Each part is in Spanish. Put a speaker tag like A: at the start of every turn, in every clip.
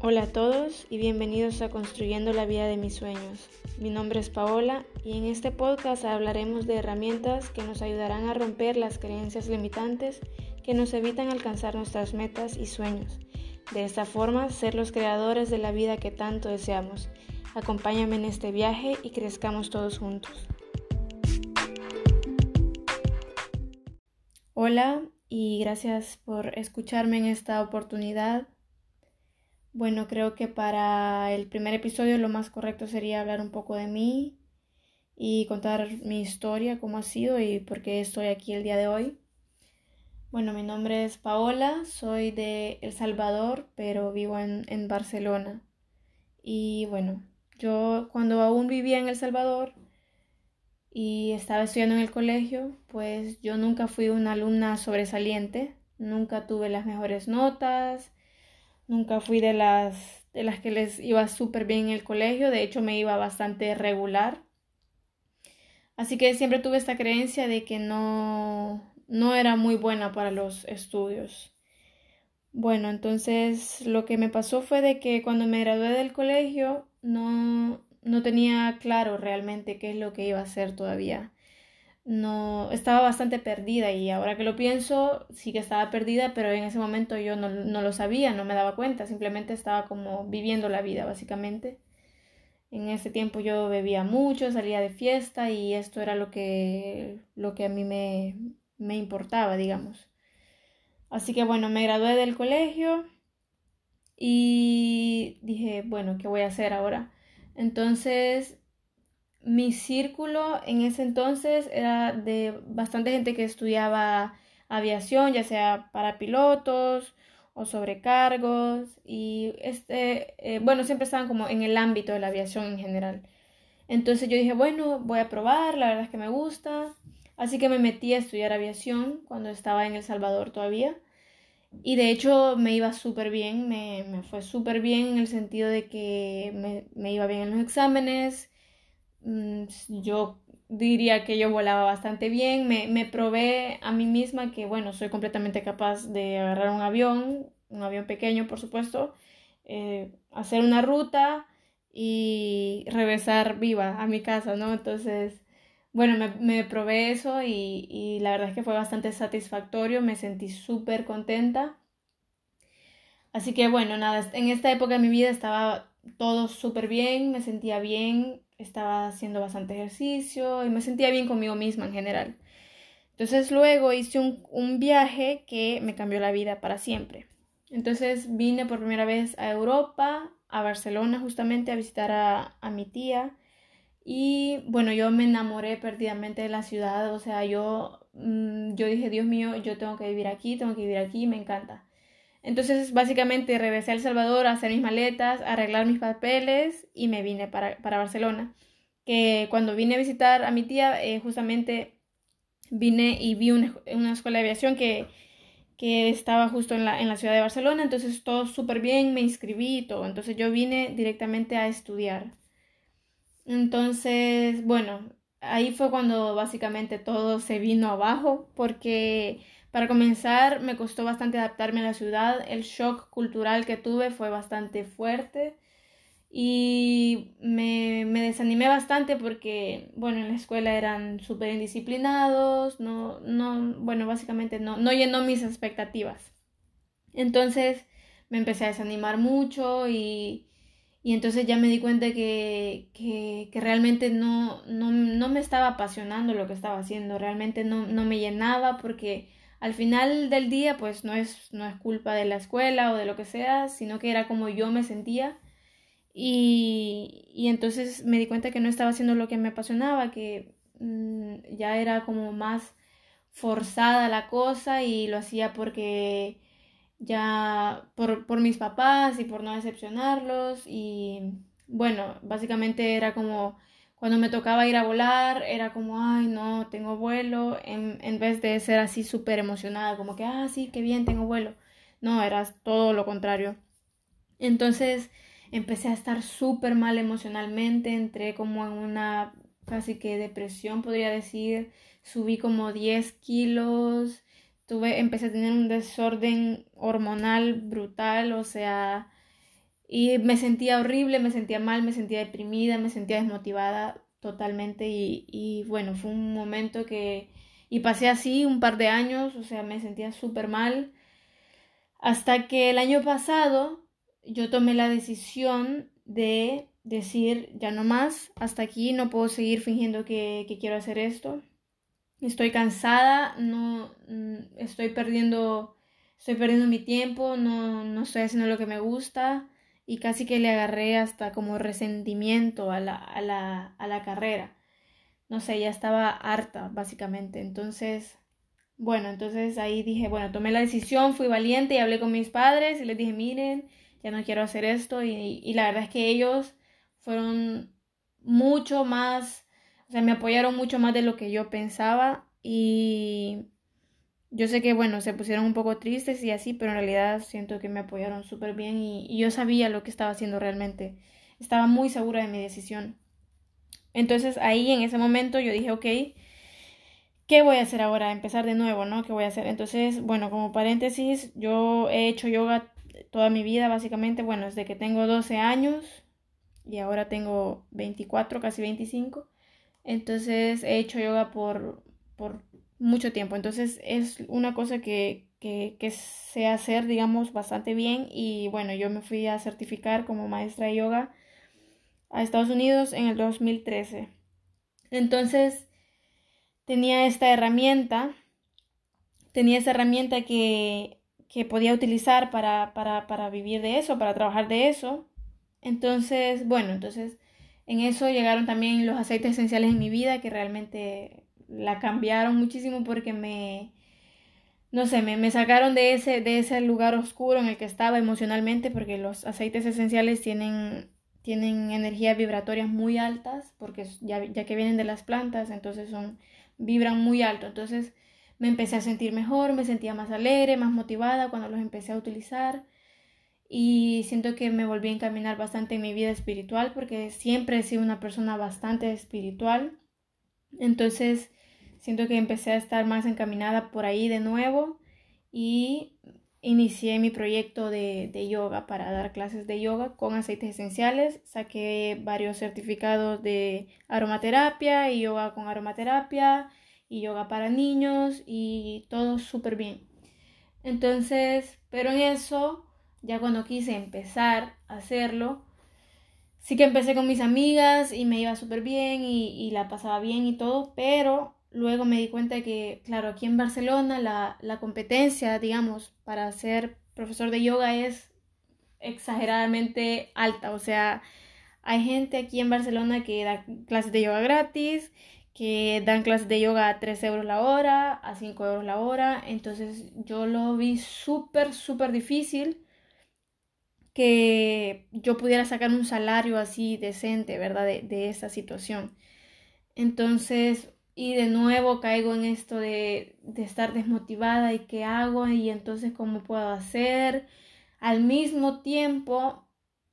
A: Hola a todos y bienvenidos a Construyendo la vida de mis sueños. Mi nombre es Paola y en este podcast hablaremos de herramientas que nos ayudarán a romper las creencias limitantes que nos evitan alcanzar nuestras metas y sueños. De esta forma, ser los creadores de la vida que tanto deseamos. Acompáñame en este viaje y crezcamos todos juntos. Hola y gracias por escucharme en esta oportunidad bueno, creo que para el primer episodio lo más correcto sería hablar un poco de mí y contar mi historia, cómo ha sido y por qué estoy aquí el día de hoy. Bueno, mi nombre es Paola, soy de El Salvador, pero vivo en, Barcelona. Y bueno, yo cuando aún vivía en El Salvador y estaba estudiando en el colegio, pues yo nunca fui una alumna sobresaliente, nunca tuve las mejores notas, Nunca fui de las, de las que les iba súper bien en el colegio, de hecho me iba bastante regular. Así que siempre tuve esta creencia de que no, no era muy buena para los estudios. Bueno, entonces lo que me pasó fue de que cuando me gradué del colegio no, no tenía claro realmente qué es lo que iba a hacer todavía no estaba bastante perdida y ahora que lo pienso sí que estaba perdida, pero en ese momento yo no, no, lo sabía, no me daba cuenta, simplemente estaba como viviendo la vida básicamente. En ese tiempo yo bebía mucho, salía de fiesta y esto era lo que, lo que a mí me, me importaba, digamos. Así que bueno, me gradué del colegio y dije, bueno, ¿qué voy a hacer ahora? Entonces mi círculo en ese entonces era de bastante gente que estudiaba aviación, ya sea para pilotos o sobrecargos y este, eh, bueno, siempre estaban como en el ámbito de la aviación en general. Entonces yo dije, bueno, voy a probar, la verdad es que me gusta. Así que me metí a estudiar aviación cuando estaba en El Salvador todavía. Y de hecho me iba súper bien, me, me, fue súper bien en el sentido de que me, me iba bien en los exámenes, Mm, yo diría que yo volaba bastante bien, me, me probé a mí misma que, bueno, soy completamente capaz de agarrar un avión, un avión pequeño, por supuesto, eh, hacer una ruta y regresar viva a mi casa, ¿no? Entonces, bueno, me, me probé eso y, y, la verdad es que fue bastante satisfactorio, me sentí súper contenta. Así que bueno, nada, en esta época de mi vida estaba todo súper bien, me sentía bien, estaba haciendo bastante ejercicio y me sentía bien conmigo misma en general. Entonces luego hice un, viaje que me cambió la vida para siempre. Entonces vine por primera vez a Europa, a Barcelona justamente a visitar a, mi tía. Y bueno, yo me enamoré perdidamente de la ciudad, o sea, yo, mm, yo dije, Dios mío, yo tengo que vivir aquí, tengo que vivir aquí, me encanta. Entonces, básicamente regresé a El Salvador a hacer mis maletas, arreglar mis papeles y me vine para, Barcelona. Que cuando vine a visitar a mi tía, eh, justamente vine y vi una, escuela de aviación que, que estaba justo en la, en la, ciudad de Barcelona, entonces todo súper bien, me inscribí y todo. Entonces yo vine directamente a estudiar. Entonces, bueno, ahí fue cuando básicamente todo se vino abajo porque para comenzar, me costó bastante adaptarme a la ciudad. El shock cultural que tuve fue bastante fuerte y me, desanimé bastante porque, bueno, en la escuela eran súper indisciplinados, no, no, bueno, básicamente no, no llenó mis expectativas. Entonces me empecé a desanimar mucho y, entonces ya me di cuenta que, que, realmente no, no, no, me estaba apasionando lo que estaba haciendo, realmente no, no me llenaba porque al final del día pues no es, no es culpa de la escuela o de lo que sea, sino que era como yo me sentía. Y, y entonces me di cuenta que no estaba haciendo lo que me apasionaba, que mm, ya era como más forzada la cosa y lo hacía porque ya por, por mis papás y por no decepcionarlos. Y bueno, básicamente era como cuando me tocaba ir a volar, era como, ay, no, tengo vuelo, en, en vez de ser así súper emocionada, como que, ah, sí, qué bien, tengo vuelo. No, era todo lo contrario. Entonces empecé a estar súper mal emocionalmente, entré como en una casi que depresión, podría decir, subí como 10 kilos, tuve, empecé a tener un desorden hormonal brutal, o sea, Y me sentía horrible, me sentía mal, me sentía deprimida, me sentía desmotivada totalmente y, y bueno, fue un momento que... Y pasé así un par de años, o sea, me sentía súper mal. Hasta que el año pasado yo tomé la decisión de decir, ya no más, hasta aquí, no puedo seguir fingiendo que, que quiero hacer esto. Estoy cansada, no mm, estoy perdiendo, estoy perdiendo mi tiempo, no, no estoy haciendo lo que me gusta y casi que le agarré hasta como resentimiento a la, a la, a la carrera. No sé, ya estaba harta, básicamente. Entonces, bueno, entonces ahí dije, bueno, tomé la decisión, fui valiente y hablé con mis padres y les dije, miren, ya no quiero hacer esto. Y, y la verdad es que ellos fueron mucho más, o sea, me apoyaron mucho más de lo que yo pensaba y yo sé que, bueno, se pusieron un poco tristes y así, pero en realidad siento que me apoyaron súper bien y, yo sabía lo que estaba haciendo realmente. Estaba muy segura de mi decisión. Entonces ahí en ese momento yo dije, ok, ¿qué voy a hacer ahora? Empezar de nuevo, ¿no? ¿Qué voy a hacer? Entonces, bueno, como paréntesis, yo he hecho yoga toda mi vida, básicamente, bueno, desde que tengo 12 años y ahora tengo 24, casi 25. Entonces he hecho yoga por, por mucho tiempo. Entonces es una cosa que, que, que, sé hacer, digamos, bastante bien. Y bueno, yo me fui a certificar como maestra de yoga a Estados Unidos en el 2013. Entonces tenía esta herramienta, tenía esa herramienta que, que podía utilizar para, para, para vivir de eso, para trabajar de eso. Entonces, bueno, entonces en eso llegaron también los aceites esenciales en mi vida que realmente la cambiaron muchísimo porque me, no sé, me, me, sacaron de ese, de ese lugar oscuro en el que estaba emocionalmente, porque los aceites esenciales tienen, tienen energías vibratorias muy altas, porque ya, ya que vienen de las plantas, entonces son, vibran muy alto. Entonces me empecé a sentir mejor, me sentía más alegre, más motivada cuando los empecé a utilizar. Y siento que me volví a encaminar bastante en mi vida espiritual, porque siempre he sido una persona bastante espiritual. Entonces, Siento que empecé a estar más encaminada por ahí de nuevo y inicié mi proyecto de, de, yoga para dar clases de yoga con aceites esenciales. Saqué varios certificados de aromaterapia y yoga con aromaterapia y yoga para niños y todo súper bien. Entonces, pero en eso, ya cuando quise empezar a hacerlo, sí que empecé con mis amigas y me iba súper bien y, y la pasaba bien y todo, pero luego me di cuenta que, claro, aquí en Barcelona la, la competencia, digamos, para ser profesor de yoga es exageradamente alta. O sea, hay gente aquí en Barcelona que da clases de yoga gratis, que dan clases de yoga a 3 euros la hora, a 5 euros la hora. Entonces yo lo vi súper, súper difícil que yo pudiera sacar un salario así decente, ¿verdad? De, de esa situación. Entonces, y de nuevo caigo en esto de, de, estar desmotivada y qué hago y entonces cómo puedo hacer. Al mismo tiempo,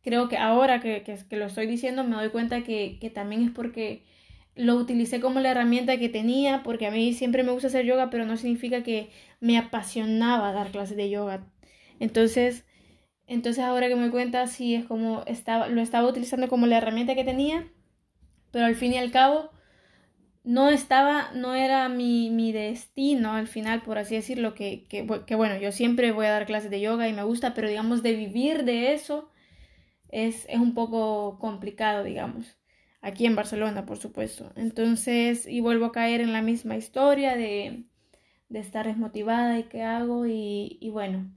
A: creo que ahora que, que, lo estoy diciendo me doy cuenta que, que, también es porque lo utilicé como la herramienta que tenía, porque a mí siempre me gusta hacer yoga, pero no significa que me apasionaba dar clases de yoga. Entonces, entonces ahora que me doy cuenta, sí es como estaba, lo estaba utilizando como la herramienta que tenía, pero al fin y al cabo no estaba, no era mi, mi, destino al final, por así decirlo, que, que, que, bueno, yo siempre voy a dar clases de yoga y me gusta, pero digamos de vivir de eso es, es un poco complicado, digamos, aquí en Barcelona, por supuesto. Entonces, y vuelvo a caer en la misma historia de, de estar desmotivada y qué hago y, y bueno.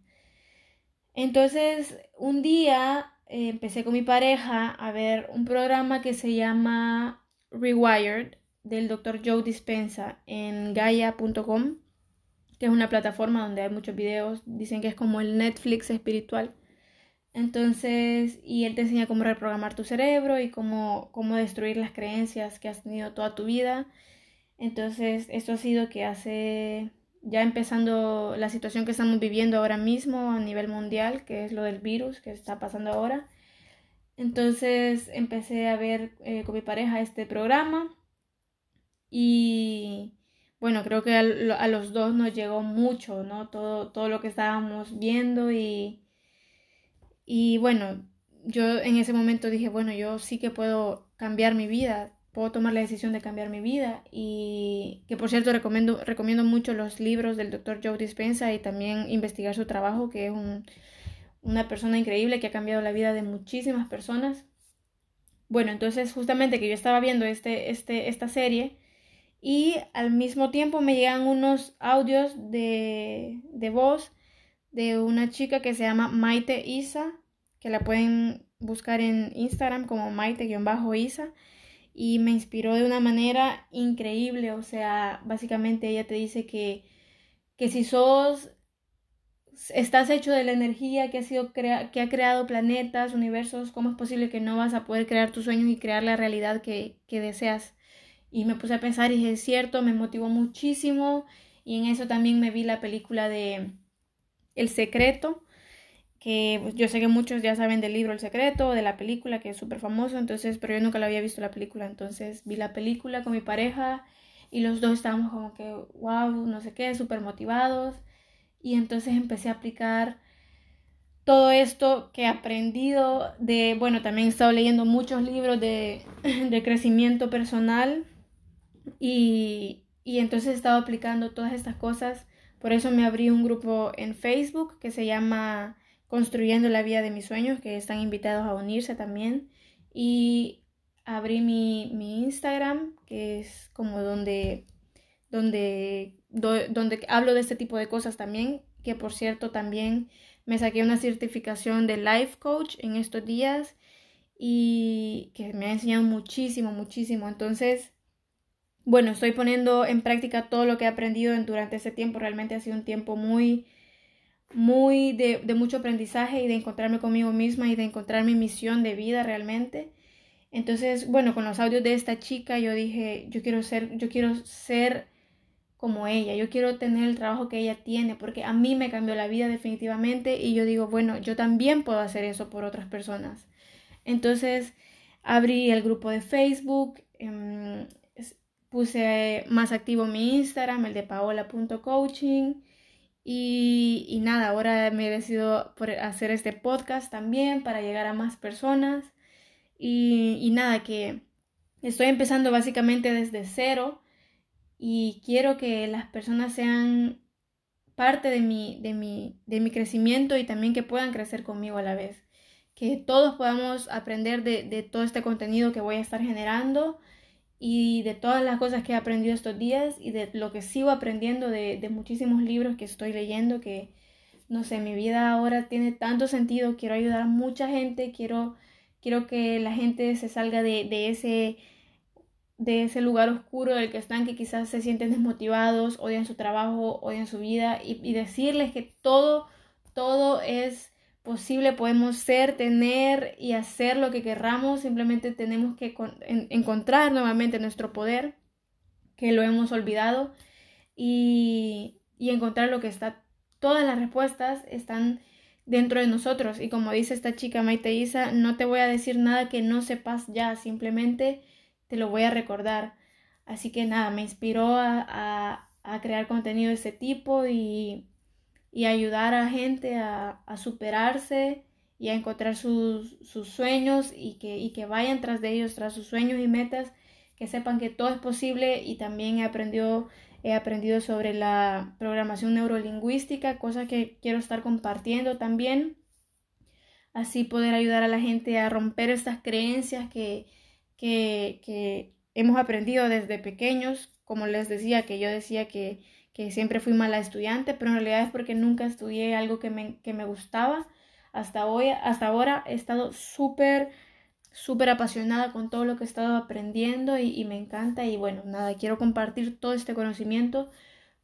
A: Entonces, un día eh, empecé con mi pareja a ver un programa que se llama Rewired del doctor Joe Dispensa en gaia.com, que es una plataforma donde hay muchos videos, dicen que es como el Netflix espiritual. Entonces, y él te enseña cómo reprogramar tu cerebro y cómo, cómo destruir las creencias que has tenido toda tu vida. Entonces, esto ha sido que hace, ya empezando la situación que estamos viviendo ahora mismo a nivel mundial, que es lo del virus que está pasando ahora. Entonces, empecé a ver eh, con mi pareja este programa y bueno, creo que a, los dos nos llegó mucho, ¿no? Todo, todo lo que estábamos viendo y, y bueno, yo en ese momento dije, bueno, yo sí que puedo cambiar mi vida, puedo tomar la decisión de cambiar mi vida y que por cierto recomiendo, recomiendo mucho los libros del doctor Joe Dispensa y también investigar su trabajo, que es una persona increíble que ha cambiado la vida de muchísimas personas. Bueno, entonces justamente que yo estaba viendo este, este, esta serie y al mismo tiempo me llegan unos audios de, de voz de una chica que se llama Maite Isa, que la pueden buscar en Instagram como Maite-Isa y me inspiró de una manera increíble, o sea, básicamente ella te dice que, que si sos, estás hecho de la energía que ha, sido que ha creado planetas, universos, ¿cómo es posible que no vas a poder crear tus sueños y crear la realidad que, que deseas? Y me puse a pensar y es cierto, me motivó muchísimo y en eso también me vi la película de El Secreto que pues, yo sé que muchos ya saben del libro El Secreto, de la película, que es súper famoso, entonces, pero yo nunca la había visto la película, entonces vi la película con mi pareja y los dos estábamos como que, wow, no sé qué, súper motivados, y entonces empecé a aplicar todo esto que he aprendido de, bueno, también he estado leyendo muchos libros de, de crecimiento personal y, y entonces he estado aplicando todas estas cosas, por eso me abrí un grupo en Facebook que se llama construyendo la vida de mis sueños, que están invitados a unirse también. Y abrí mi, mi Instagram, que es como donde, donde, donde hablo de este tipo de cosas también, que por cierto también me saqué una certificación de life coach en estos días y que me ha enseñado muchísimo, muchísimo. Entonces, bueno, estoy poniendo en práctica todo lo que he aprendido durante ese tiempo. Realmente ha sido un tiempo muy muy de, mucho aprendizaje y de encontrarme conmigo misma y de encontrar mi misión de vida realmente. Entonces, bueno, con los audios de esta chica yo dije, yo quiero ser, yo quiero ser como ella, yo quiero tener el trabajo que ella tiene, porque a mí me cambió la vida definitivamente y yo digo, bueno, yo también puedo hacer eso por otras personas. Entonces, abrí el grupo de Facebook, em, puse más activo mi Instagram, el de paola.coaching y, nada, ahora me he decidido por hacer este podcast también para llegar a más personas. Y, nada, que estoy empezando básicamente desde cero y quiero que las personas sean parte de mi, de mi, de mi crecimiento y también que puedan crecer conmigo a la vez. Que todos podamos aprender de, de todo este contenido que voy a estar generando y de todas las cosas que he aprendido estos días y de lo que sigo aprendiendo de, de, muchísimos libros que estoy leyendo que no sé, mi vida ahora tiene tanto sentido, quiero ayudar a mucha gente, quiero, quiero que la gente se salga de, de ese de ese lugar oscuro del que están, que quizás se sienten desmotivados, odian su trabajo, odian su vida, y, y decirles que todo, todo es posible podemos ser, tener y hacer lo que querramos, simplemente tenemos que encontrar nuevamente nuestro poder, que lo hemos olvidado, y, y encontrar lo que está, todas las respuestas están dentro de nosotros. Y como dice esta chica Maite Isa, no te voy a decir nada que no sepas ya, simplemente te lo voy a recordar. Así que nada, me inspiró a, a, crear contenido de este tipo y y ayudar a gente a, superarse y a encontrar sus, sueños y que, y que vayan tras de ellos, tras sus sueños y metas, que sepan que todo es posible. Y también he aprendido, he aprendido sobre la programación neurolingüística, cosa que quiero estar compartiendo también, así poder ayudar a la gente a romper estas creencias que, que, que hemos aprendido desde pequeños, como les decía, que yo decía que que siempre fui mala estudiante, pero en realidad es porque nunca estudié algo que me, que me gustaba. Hasta, hoy, hasta ahora he estado súper, súper apasionada con todo lo que he estado aprendiendo y, me encanta. Y bueno, nada, quiero compartir todo este conocimiento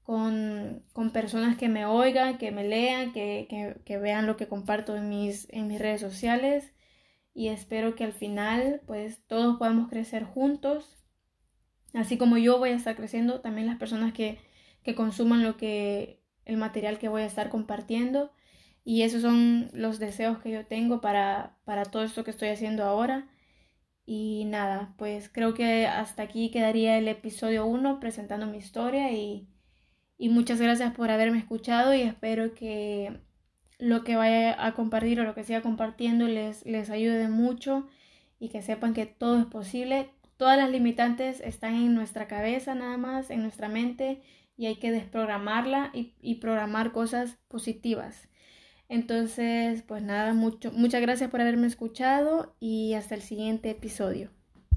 A: con, con personas que me oigan, que me lean, que, que, que, vean lo que comparto en mis, en mis redes sociales. Y espero que al final, pues todos podamos crecer juntos. Así como yo voy a estar creciendo, también las personas que que consuman lo que el material que voy a estar compartiendo y esos son los deseos que yo tengo para, para todo esto que estoy haciendo ahora. Y nada, pues creo que hasta aquí quedaría el episodio 1 presentando mi historia y, y muchas gracias por haberme escuchado y espero que lo que vaya a compartir o lo que siga compartiendo les, les ayude mucho y que sepan que todo es posible. Todas las limitantes están en nuestra cabeza nada más, en nuestra mente y hay que desprogramarla y, programar cosas positivas. Entonces, pues nada, mucho, muchas gracias por haberme escuchado y hasta el siguiente episodio.